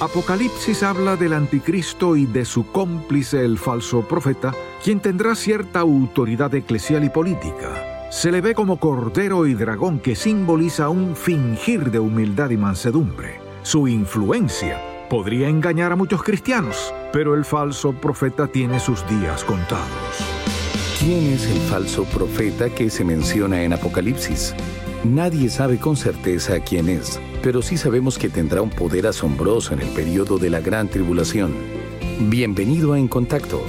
Apocalipsis habla del anticristo y de su cómplice el falso profeta, quien tendrá cierta autoridad eclesial y política. Se le ve como cordero y dragón que simboliza un fingir de humildad y mansedumbre. Su influencia podría engañar a muchos cristianos, pero el falso profeta tiene sus días contados. ¿Quién es el falso profeta que se menciona en Apocalipsis? Nadie sabe con certeza quién es, pero sí sabemos que tendrá un poder asombroso en el periodo de la gran tribulación. Bienvenido a En Contacto,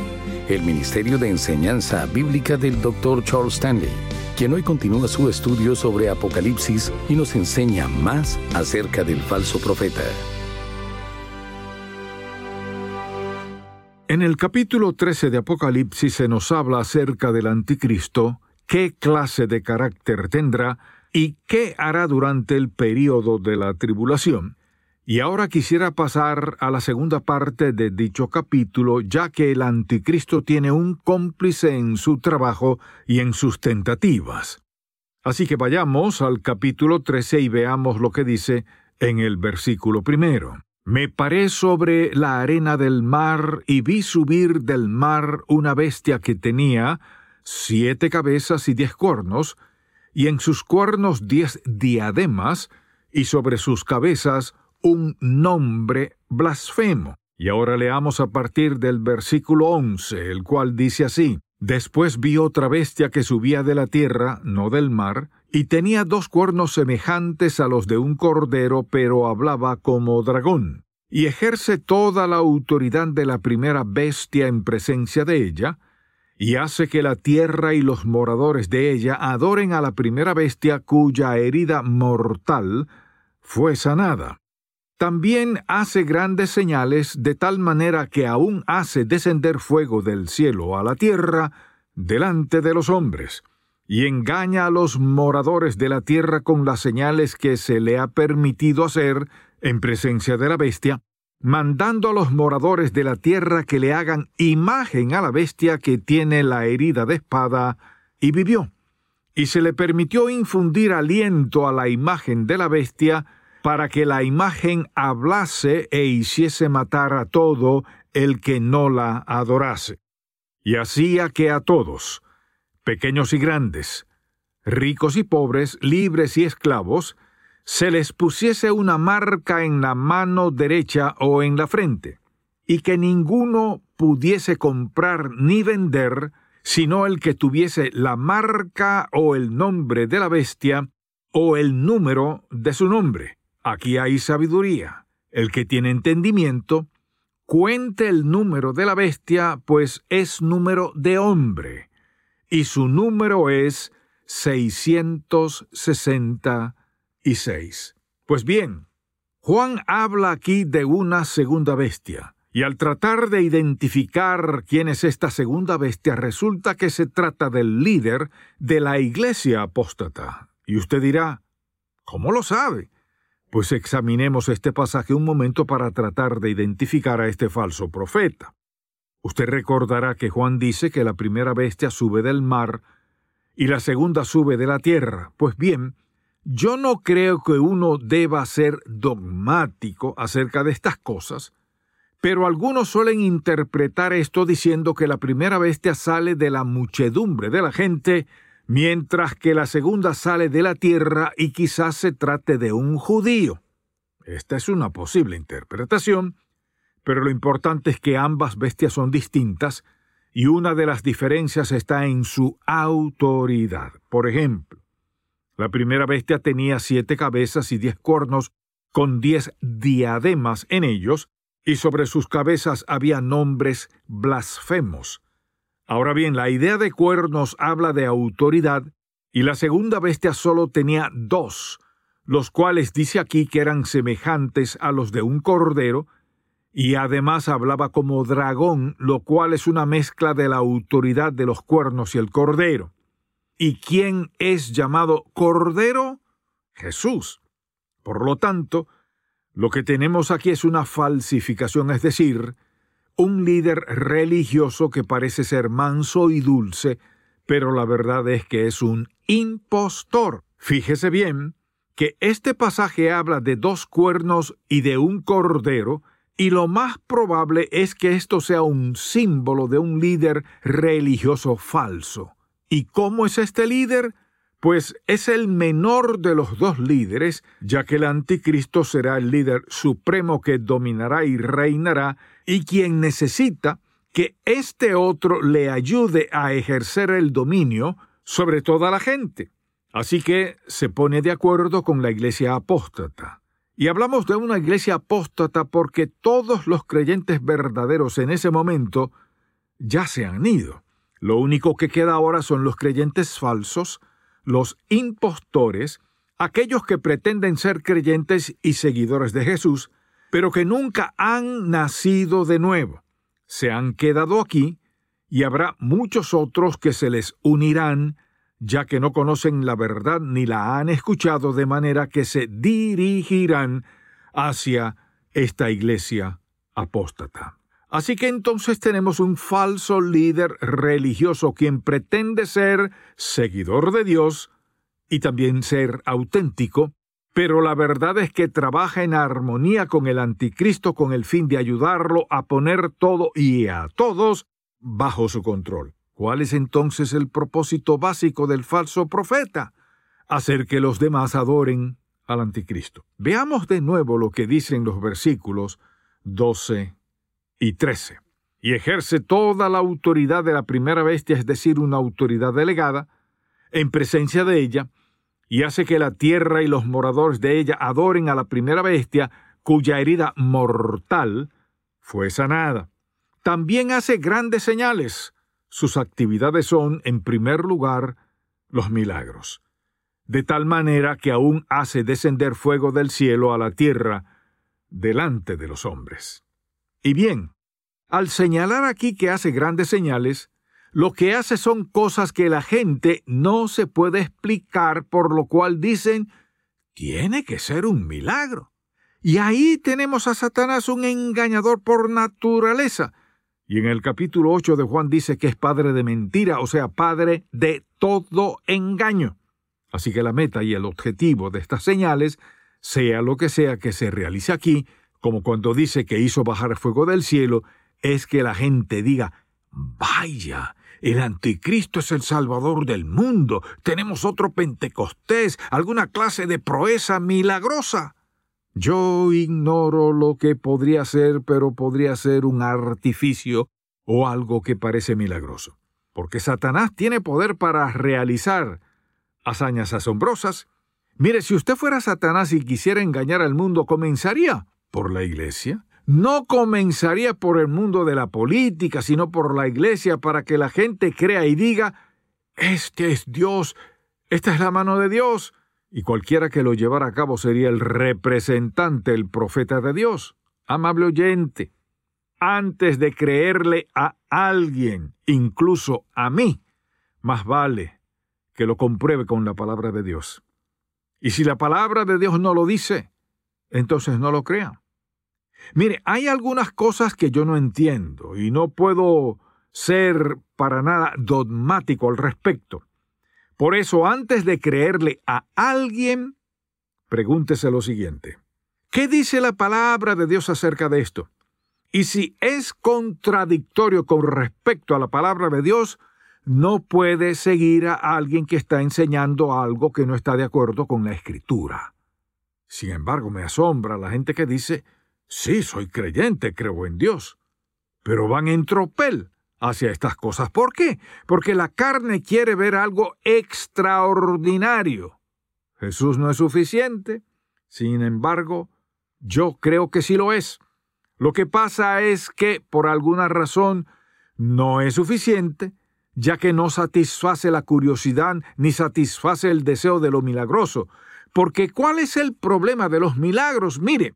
el Ministerio de Enseñanza Bíblica del Dr. Charles Stanley, quien hoy continúa su estudio sobre Apocalipsis y nos enseña más acerca del falso profeta. En el capítulo 13 de Apocalipsis se nos habla acerca del anticristo, qué clase de carácter tendrá, y qué hará durante el período de la tribulación. Y ahora quisiera pasar a la segunda parte de dicho capítulo, ya que el anticristo tiene un cómplice en su trabajo y en sus tentativas. Así que vayamos al capítulo 13 y veamos lo que dice en el versículo primero. Me paré sobre la arena del mar y vi subir del mar una bestia que tenía siete cabezas y diez cuernos, y en sus cuernos diez diademas, y sobre sus cabezas un nombre blasfemo. Y ahora leamos a partir del versículo once, el cual dice así, Después vi otra bestia que subía de la tierra, no del mar, y tenía dos cuernos semejantes a los de un cordero, pero hablaba como dragón, y ejerce toda la autoridad de la primera bestia en presencia de ella, y hace que la tierra y los moradores de ella adoren a la primera bestia cuya herida mortal fue sanada. También hace grandes señales de tal manera que aún hace descender fuego del cielo a la tierra delante de los hombres, y engaña a los moradores de la tierra con las señales que se le ha permitido hacer en presencia de la bestia, mandando a los moradores de la tierra que le hagan imagen a la bestia que tiene la herida de espada, y vivió. Y se le permitió infundir aliento a la imagen de la bestia, para que la imagen hablase e hiciese matar a todo el que no la adorase. Y hacía que a todos, pequeños y grandes, ricos y pobres, libres y esclavos, se les pusiese una marca en la mano derecha o en la frente, y que ninguno pudiese comprar ni vender, sino el que tuviese la marca o el nombre de la bestia, o el número de su nombre. Aquí hay sabiduría. El que tiene entendimiento, cuente el número de la bestia, pues es número de hombre, y su número es 660 y Pues bien, Juan habla aquí de una segunda bestia, y al tratar de identificar quién es esta segunda bestia, resulta que se trata del líder de la iglesia apóstata. Y usted dirá, ¿cómo lo sabe? Pues examinemos este pasaje un momento para tratar de identificar a este falso profeta. Usted recordará que Juan dice que la primera bestia sube del mar y la segunda sube de la tierra. Pues bien, yo no creo que uno deba ser dogmático acerca de estas cosas, pero algunos suelen interpretar esto diciendo que la primera bestia sale de la muchedumbre de la gente, mientras que la segunda sale de la tierra y quizás se trate de un judío. Esta es una posible interpretación, pero lo importante es que ambas bestias son distintas y una de las diferencias está en su autoridad. Por ejemplo, la primera bestia tenía siete cabezas y diez cuernos con diez diademas en ellos, y sobre sus cabezas había nombres blasfemos. Ahora bien, la idea de cuernos habla de autoridad, y la segunda bestia solo tenía dos, los cuales dice aquí que eran semejantes a los de un cordero, y además hablaba como dragón, lo cual es una mezcla de la autoridad de los cuernos y el cordero. ¿Y quién es llamado cordero? Jesús. Por lo tanto, lo que tenemos aquí es una falsificación, es decir, un líder religioso que parece ser manso y dulce, pero la verdad es que es un impostor. Fíjese bien que este pasaje habla de dos cuernos y de un cordero, y lo más probable es que esto sea un símbolo de un líder religioso falso. ¿Y cómo es este líder? Pues es el menor de los dos líderes, ya que el anticristo será el líder supremo que dominará y reinará, y quien necesita que este otro le ayude a ejercer el dominio sobre toda la gente. Así que se pone de acuerdo con la iglesia apóstata. Y hablamos de una iglesia apóstata porque todos los creyentes verdaderos en ese momento ya se han ido. Lo único que queda ahora son los creyentes falsos, los impostores, aquellos que pretenden ser creyentes y seguidores de Jesús, pero que nunca han nacido de nuevo. Se han quedado aquí y habrá muchos otros que se les unirán ya que no conocen la verdad ni la han escuchado, de manera que se dirigirán hacia esta iglesia apóstata. Así que entonces tenemos un falso líder religioso quien pretende ser seguidor de Dios y también ser auténtico, pero la verdad es que trabaja en armonía con el anticristo con el fin de ayudarlo a poner todo y a todos bajo su control. ¿Cuál es entonces el propósito básico del falso profeta? Hacer que los demás adoren al anticristo. Veamos de nuevo lo que dicen los versículos 12 y 13. Y ejerce toda la autoridad de la primera bestia, es decir, una autoridad delegada, en presencia de ella, y hace que la tierra y los moradores de ella adoren a la primera bestia, cuya herida mortal fue sanada. También hace grandes señales, sus actividades son, en primer lugar, los milagros, de tal manera que aún hace descender fuego del cielo a la tierra delante de los hombres. Y bien, al señalar aquí que hace grandes señales, lo que hace son cosas que la gente no se puede explicar, por lo cual dicen, tiene que ser un milagro. Y ahí tenemos a Satanás un engañador por naturaleza, y en el capítulo 8 de Juan dice que es padre de mentira, o sea, padre de todo engaño. Así que la meta y el objetivo de estas señales, sea lo que sea que se realice aquí, como cuando dice que hizo bajar fuego del cielo, es que la gente diga, vaya, el anticristo es el salvador del mundo, tenemos otro Pentecostés, alguna clase de proeza milagrosa. Yo ignoro lo que podría ser, pero podría ser un artificio o algo que parece milagroso. Porque Satanás tiene poder para realizar hazañas asombrosas. Mire, si usted fuera Satanás y quisiera engañar al mundo, comenzaría por la iglesia. No comenzaría por el mundo de la política, sino por la iglesia para que la gente crea y diga, este es Dios, esta es la mano de Dios, y cualquiera que lo llevara a cabo sería el representante, el profeta de Dios. Amable oyente, antes de creerle a alguien, incluso a mí, más vale que lo compruebe con la palabra de Dios. Y si la palabra de Dios no lo dice, entonces no lo crea. Mire, hay algunas cosas que yo no entiendo y no puedo ser para nada dogmático al respecto. Por eso, antes de creerle a alguien, pregúntese lo siguiente. ¿Qué dice la palabra de Dios acerca de esto? Y si es contradictorio con respecto a la palabra de Dios, no puede seguir a alguien que está enseñando algo que no está de acuerdo con la escritura. Sin embargo, me asombra la gente que dice, Sí, soy creyente, creo en Dios. Pero van en tropel hacia estas cosas. ¿Por qué? Porque la carne quiere ver algo extraordinario. Jesús no es suficiente. Sin embargo, yo creo que sí lo es. Lo que pasa es que, por alguna razón, no es suficiente, ya que no satisface la curiosidad ni satisface el deseo de lo milagroso. Porque ¿cuál es el problema de los milagros? Mire,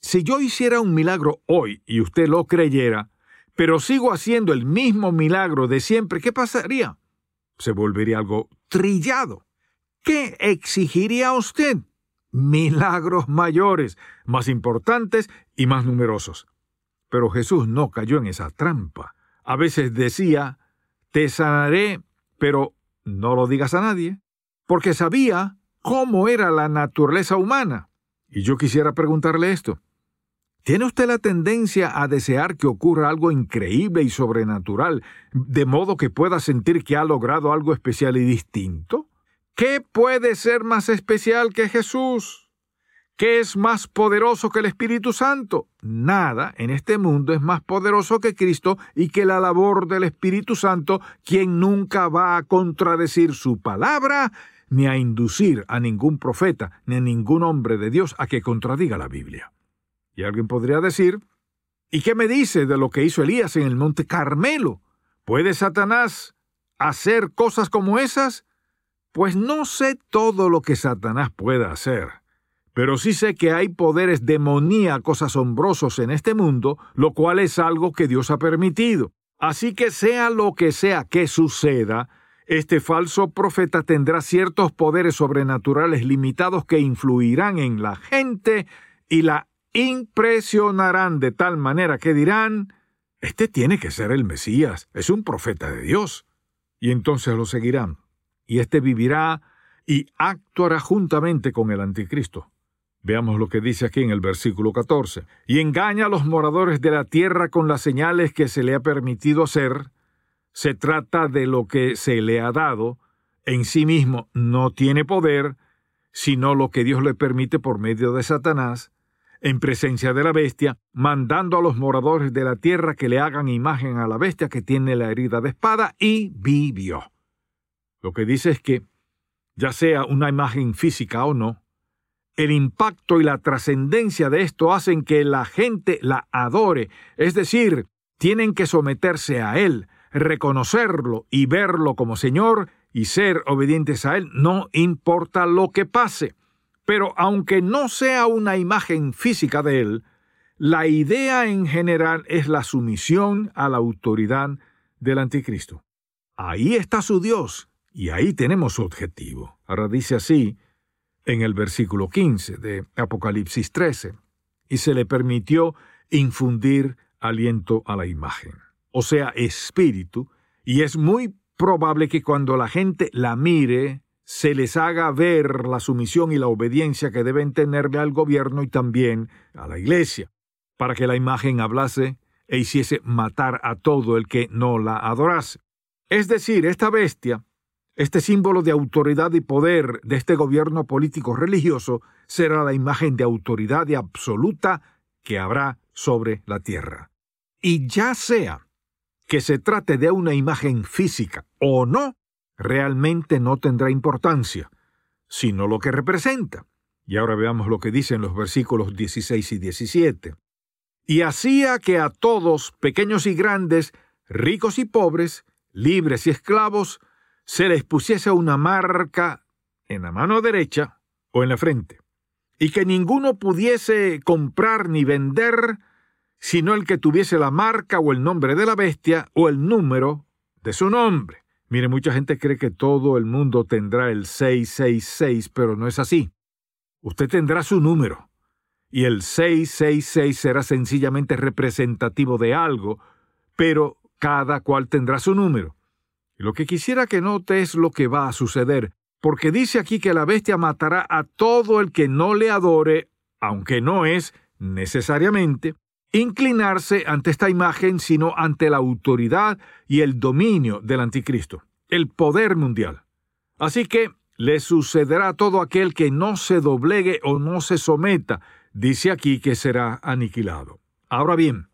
si yo hiciera un milagro hoy y usted lo creyera, pero sigo haciendo el mismo milagro de siempre, ¿qué pasaría? Se volvería algo trillado. ¿Qué exigiría usted? Milagros mayores, más importantes y más numerosos. Pero Jesús no cayó en esa trampa. A veces decía, te sanaré, pero no lo digas a nadie, porque sabía cómo era la naturaleza humana. Y yo quisiera preguntarle esto. ¿Tiene usted la tendencia a desear que ocurra algo increíble y sobrenatural, de modo que pueda sentir que ha logrado algo especial y distinto? ¿Qué puede ser más especial que Jesús? ¿Qué es más poderoso que el Espíritu Santo? Nada en este mundo es más poderoso que Cristo y que la labor del Espíritu Santo, quien nunca va a contradecir su palabra, ni a inducir a ningún profeta, ni a ningún hombre de Dios a que contradiga la Biblia. Y alguien podría decir, ¿y qué me dice de lo que hizo Elías en el monte Carmelo? ¿Puede Satanás hacer cosas como esas? Pues no sé todo lo que Satanás pueda hacer pero sí sé que hay poderes demoníacos asombrosos en este mundo, lo cual es algo que Dios ha permitido. Así que sea lo que sea que suceda, este falso profeta tendrá ciertos poderes sobrenaturales limitados que influirán en la gente y la impresionarán de tal manera que dirán, este tiene que ser el Mesías, es un profeta de Dios. Y entonces lo seguirán. Y éste vivirá y actuará juntamente con el anticristo. Veamos lo que dice aquí en el versículo 14. Y engaña a los moradores de la tierra con las señales que se le ha permitido hacer. Se trata de lo que se le ha dado. En sí mismo no tiene poder, sino lo que Dios le permite por medio de Satanás, en presencia de la bestia, mandando a los moradores de la tierra que le hagan imagen a la bestia que tiene la herida de espada, y vivió. Lo que dice es que, ya sea una imagen física o no, el impacto y la trascendencia de esto hacen que la gente la adore, es decir, tienen que someterse a Él, reconocerlo y verlo como Señor y ser obedientes a Él, no importa lo que pase. Pero aunque no sea una imagen física de Él, la idea en general es la sumisión a la autoridad del anticristo. Ahí está su Dios y ahí tenemos su objetivo. Ahora dice así, en el versículo 15 de Apocalipsis 13, y se le permitió infundir aliento a la imagen, o sea, espíritu, y es muy probable que cuando la gente la mire, se les haga ver la sumisión y la obediencia que deben tenerle al gobierno y también a la iglesia, para que la imagen hablase e hiciese matar a todo el que no la adorase. Es decir, esta bestia este símbolo de autoridad y poder de este gobierno político religioso será la imagen de autoridad absoluta que habrá sobre la tierra. Y ya sea que se trate de una imagen física o no, realmente no tendrá importancia, sino lo que representa. Y ahora veamos lo que dicen los versículos 16 y 17. Y hacía que a todos, pequeños y grandes, ricos y pobres, libres y esclavos, se les pusiese una marca en la mano derecha o en la frente, y que ninguno pudiese comprar ni vender sino el que tuviese la marca o el nombre de la bestia o el número de su nombre. Mire, mucha gente cree que todo el mundo tendrá el 666, pero no es así. Usted tendrá su número, y el 666 será sencillamente representativo de algo, pero cada cual tendrá su número. Lo que quisiera que note es lo que va a suceder, porque dice aquí que la bestia matará a todo el que no le adore, aunque no es, necesariamente, inclinarse ante esta imagen, sino ante la autoridad y el dominio del anticristo, el poder mundial. Así que le sucederá a todo aquel que no se doblegue o no se someta, dice aquí que será aniquilado. Ahora bien,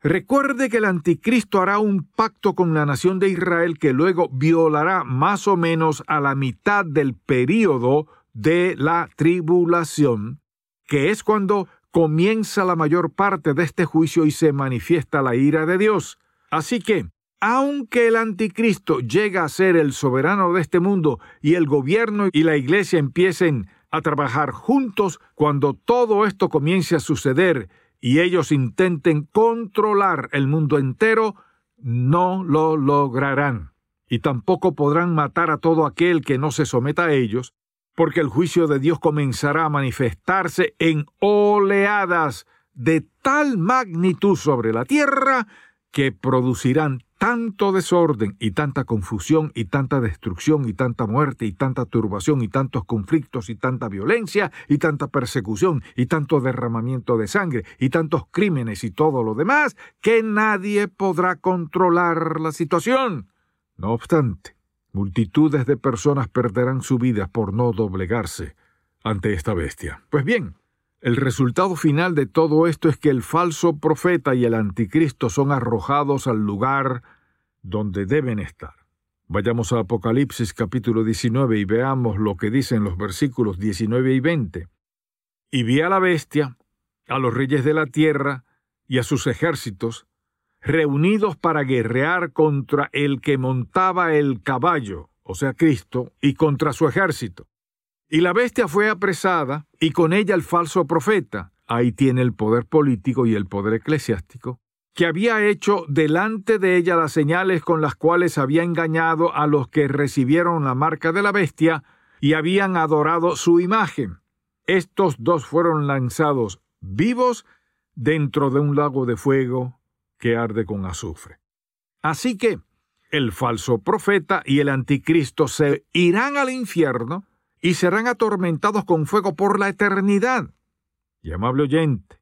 recuerde que el anticristo hará un pacto con la nación de Israel que luego violará más o menos a la mitad del período de la tribulación, que es cuando comienza la mayor parte de este juicio y se manifiesta la ira de Dios. Así que, aunque el anticristo llega a ser el soberano de este mundo y el gobierno y la iglesia empiecen a trabajar juntos, cuando todo esto comience a suceder y ellos intenten controlar el mundo entero, no lo lograrán. Y tampoco podrán matar a todo aquel que no se someta a ellos, porque el juicio de Dios comenzará a manifestarse en oleadas de tal magnitud sobre la tierra que producirán tanto desorden y tanta confusión y tanta destrucción y tanta muerte y tanta turbación y tantos conflictos y tanta violencia y tanta persecución y tanto derramamiento de sangre y tantos crímenes y todo lo demás que nadie podrá controlar la situación. No obstante, multitudes de personas perderán su vida por no doblegarse ante esta bestia. Pues bien, el resultado final de todo esto es que el falso profeta y el anticristo son arrojados al lugar donde deben estar. Vayamos a Apocalipsis capítulo 19 y veamos lo que dicen los versículos 19 y 20. Y vi a la bestia, a los reyes de la tierra y a sus ejércitos, reunidos para guerrear contra el que montaba el caballo, o sea, Cristo, y contra su ejército. Y la bestia fue apresada, y con ella el falso profeta, ahí tiene el poder político y el poder eclesiástico, que había hecho delante de ella las señales con las cuales había engañado a los que recibieron la marca de la bestia y habían adorado su imagen. Estos dos fueron lanzados vivos dentro de un lago de fuego que arde con azufre. Así que el falso profeta y el anticristo se irán al infierno y serán atormentados con fuego por la eternidad. Y amable oyente,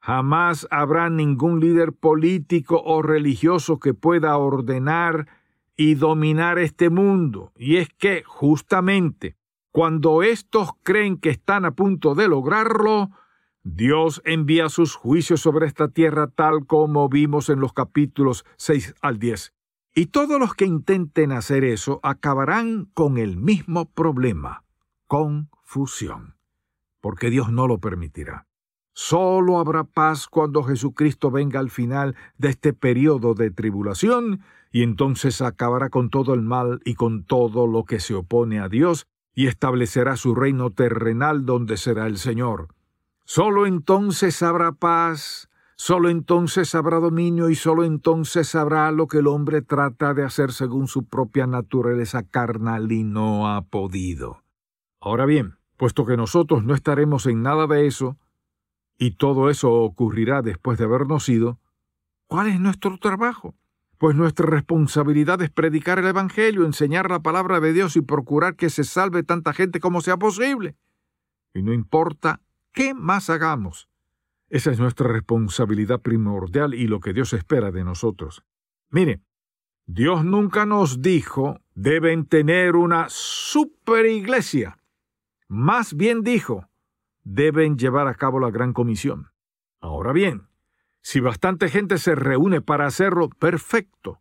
jamás habrá ningún líder político o religioso que pueda ordenar y dominar este mundo. Y es que, justamente, cuando estos creen que están a punto de lograrlo, Dios envía sus juicios sobre esta tierra tal como vimos en los capítulos 6 al 10. Y todos los que intenten hacer eso acabarán con el mismo problema, confusión, porque Dios no lo permitirá. Solo habrá paz cuando Jesucristo venga al final de este periodo de tribulación, y entonces acabará con todo el mal y con todo lo que se opone a Dios, y establecerá su reino terrenal donde será el Señor. Solo entonces habrá paz, solo entonces habrá dominio y solo entonces habrá lo que el hombre trata de hacer según su propia naturaleza carnal y no ha podido. Ahora bien, puesto que nosotros no estaremos en nada de eso, y todo eso ocurrirá después de habernos ido, ¿cuál es nuestro trabajo? Pues nuestra responsabilidad es predicar el Evangelio, enseñar la palabra de Dios y procurar que se salve tanta gente como sea posible. Y no importa ¿Qué más hagamos? Esa es nuestra responsabilidad primordial y lo que Dios espera de nosotros. Mire, Dios nunca nos dijo deben tener una super iglesia. Más bien dijo, deben llevar a cabo la gran comisión. Ahora bien, si bastante gente se reúne para hacerlo, perfecto.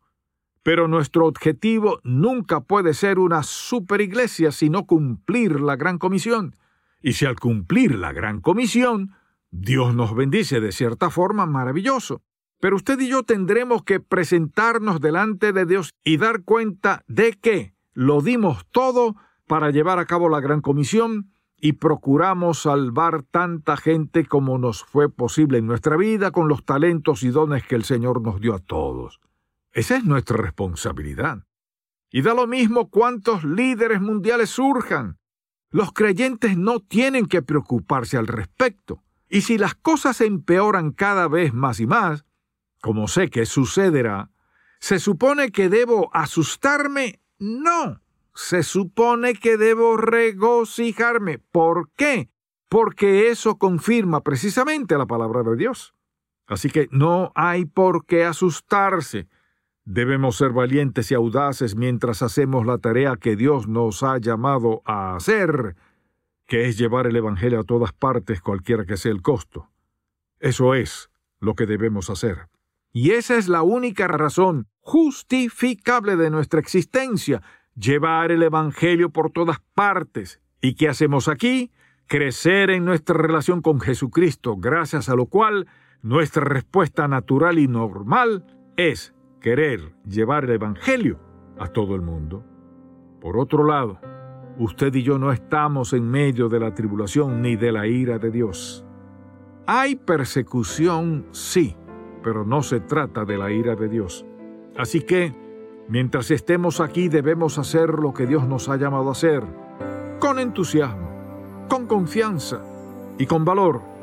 Pero nuestro objetivo nunca puede ser una super iglesia, sino cumplir la gran comisión. Y si al cumplir la gran comisión, Dios nos bendice de cierta forma, maravilloso. Pero usted y yo tendremos que presentarnos delante de Dios y dar cuenta de que lo dimos todo para llevar a cabo la gran comisión y procuramos salvar tanta gente como nos fue posible en nuestra vida con los talentos y dones que el Señor nos dio a todos. Esa es nuestra responsabilidad. Y da lo mismo cuántos líderes mundiales surjan. Los creyentes no tienen que preocuparse al respecto. Y si las cosas empeoran cada vez más y más, como sé que sucederá, ¿se supone que debo asustarme? No. Se supone que debo regocijarme. ¿Por qué? Porque eso confirma precisamente la palabra de Dios. Así que no hay por qué asustarse. Debemos ser valientes y audaces mientras hacemos la tarea que Dios nos ha llamado a hacer, que es llevar el Evangelio a todas partes, cualquiera que sea el costo. Eso es lo que debemos hacer. Y esa es la única razón justificable de nuestra existencia, llevar el Evangelio por todas partes. ¿Y qué hacemos aquí? Crecer en nuestra relación con Jesucristo, gracias a lo cual nuestra respuesta natural y normal es querer llevar el Evangelio a todo el mundo. Por otro lado, usted y yo no estamos en medio de la tribulación ni de la ira de Dios. Hay persecución, sí, pero no se trata de la ira de Dios. Así que, mientras estemos aquí debemos hacer lo que Dios nos ha llamado a hacer, con entusiasmo, con confianza y con valor.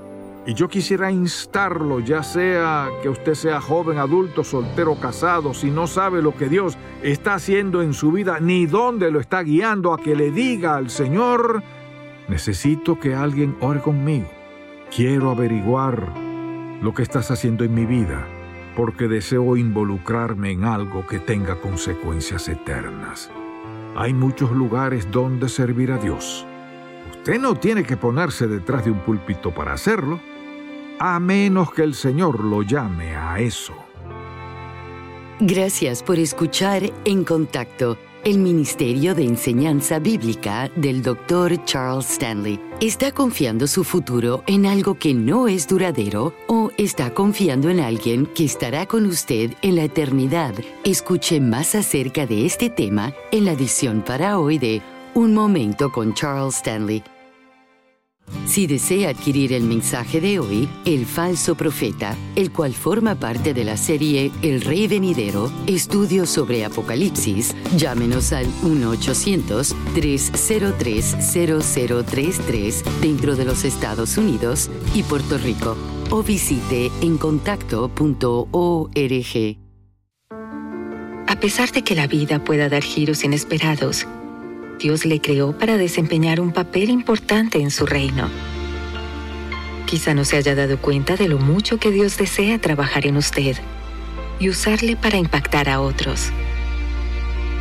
Y yo quisiera instarlo, ya sea que usted sea joven, adulto, soltero, casado, si no sabe lo que Dios está haciendo en su vida ni dónde lo está guiando, a que le diga al Señor, necesito que alguien ore conmigo. Quiero averiguar lo que estás haciendo en mi vida, porque deseo involucrarme en algo que tenga consecuencias eternas. Hay muchos lugares donde servir a Dios. Usted no tiene que ponerse detrás de un púlpito para hacerlo, a menos que el Señor lo llame a eso. Gracias por escuchar En Contacto el Ministerio de Enseñanza Bíblica del Dr. Charles Stanley está confiando su futuro en algo que no es duradero o está confiando en alguien que estará con usted en la eternidad. Escuche más acerca de este tema en la edición para hoy de Un Momento con Charles Stanley si desea adquirir el mensaje de hoy, El falso profeta, el cual forma parte de la serie El Rey Venidero, estudios sobre Apocalipsis, llámenos al 1-800-303-0033 dentro de los Estados Unidos y Puerto Rico o visite encontacto.org. A pesar de que la vida pueda dar giros inesperados, Dios le creó para desempeñar un papel importante en su reino. Quizá no se haya dado cuenta de lo mucho que Dios desea trabajar en usted y usarle para impactar a otros.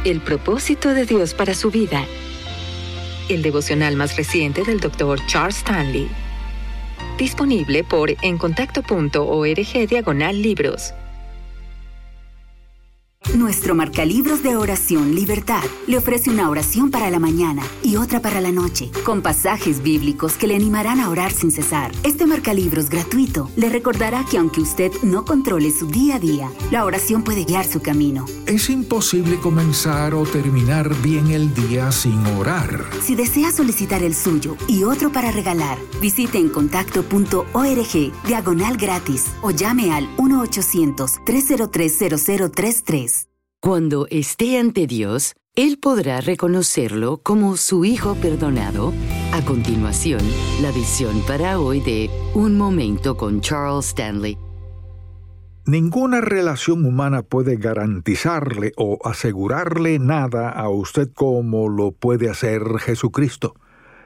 El propósito de Dios para su vida. El devocional más reciente del Dr. Charles Stanley. Disponible por encontacto.org diagonal libros. Nuestro marcalibros de oración Libertad le ofrece una oración para la mañana y otra para la noche, con pasajes bíblicos que le animarán a orar sin cesar. Este marcalibros gratuito le recordará que aunque usted no controle su día a día, la oración puede guiar su camino. Es imposible comenzar o terminar bien el día sin orar. Si desea solicitar el suyo y otro para regalar, visite en contacto.org diagonal gratis o llame al 1-800-303-0033. Cuando esté ante Dios, Él podrá reconocerlo como su Hijo perdonado. A continuación, la visión para hoy de Un Momento con Charles Stanley. Ninguna relación humana puede garantizarle o asegurarle nada a usted como lo puede hacer Jesucristo.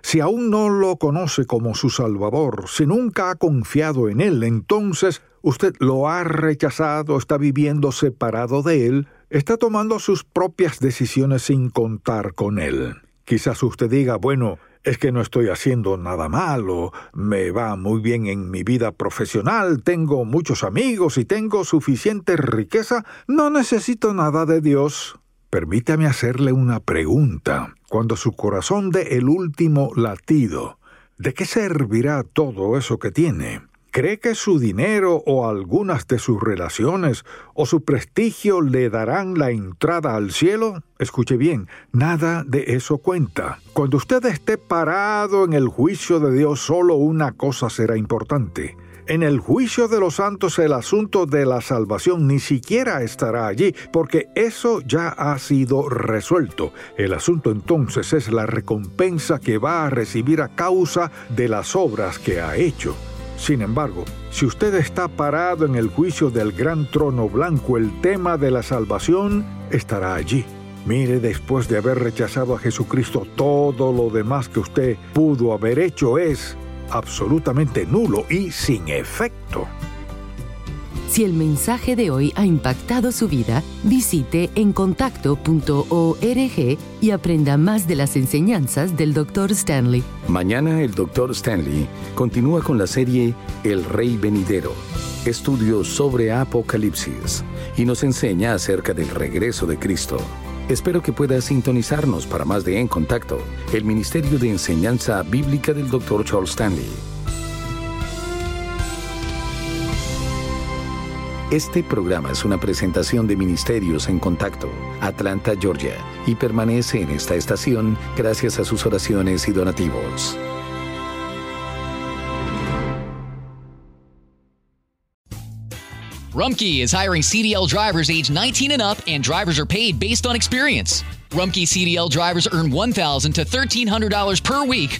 Si aún no lo conoce como su Salvador, si nunca ha confiado en Él, entonces usted lo ha rechazado, está viviendo separado de Él está tomando sus propias decisiones sin contar con él. Quizás usted diga, bueno, es que no estoy haciendo nada malo, me va muy bien en mi vida profesional, tengo muchos amigos y tengo suficiente riqueza, no necesito nada de Dios. Permítame hacerle una pregunta. Cuando su corazón dé el último latido, ¿de qué servirá todo eso que tiene? ¿Cree que su dinero o algunas de sus relaciones o su prestigio le darán la entrada al cielo? Escuche bien, nada de eso cuenta. Cuando usted esté parado en el juicio de Dios, solo una cosa será importante. En el juicio de los santos el asunto de la salvación ni siquiera estará allí, porque eso ya ha sido resuelto. El asunto entonces es la recompensa que va a recibir a causa de las obras que ha hecho. Sin embargo, si usted está parado en el juicio del gran trono blanco, el tema de la salvación estará allí. Mire, después de haber rechazado a Jesucristo, todo lo demás que usted pudo haber hecho es absolutamente nulo y sin efecto. Si el mensaje de hoy ha impactado su vida, visite encontacto.org y aprenda más de las enseñanzas del Dr. Stanley. Mañana el Dr. Stanley continúa con la serie El Rey Venidero, estudios sobre Apocalipsis, y nos enseña acerca del regreso de Cristo. Espero que pueda sintonizarnos para más de En Contacto, el Ministerio de Enseñanza Bíblica del Dr. Charles Stanley. Este programa es una presentación de Ministerios en Contacto, Atlanta, Georgia, y permanece en esta estación gracias a sus oraciones y donativos. Rumkey is hiring CDL drivers age 19 and up, and drivers are paid based on experience. Rumkey CDL drivers earn $1,000 to $1,300 per week,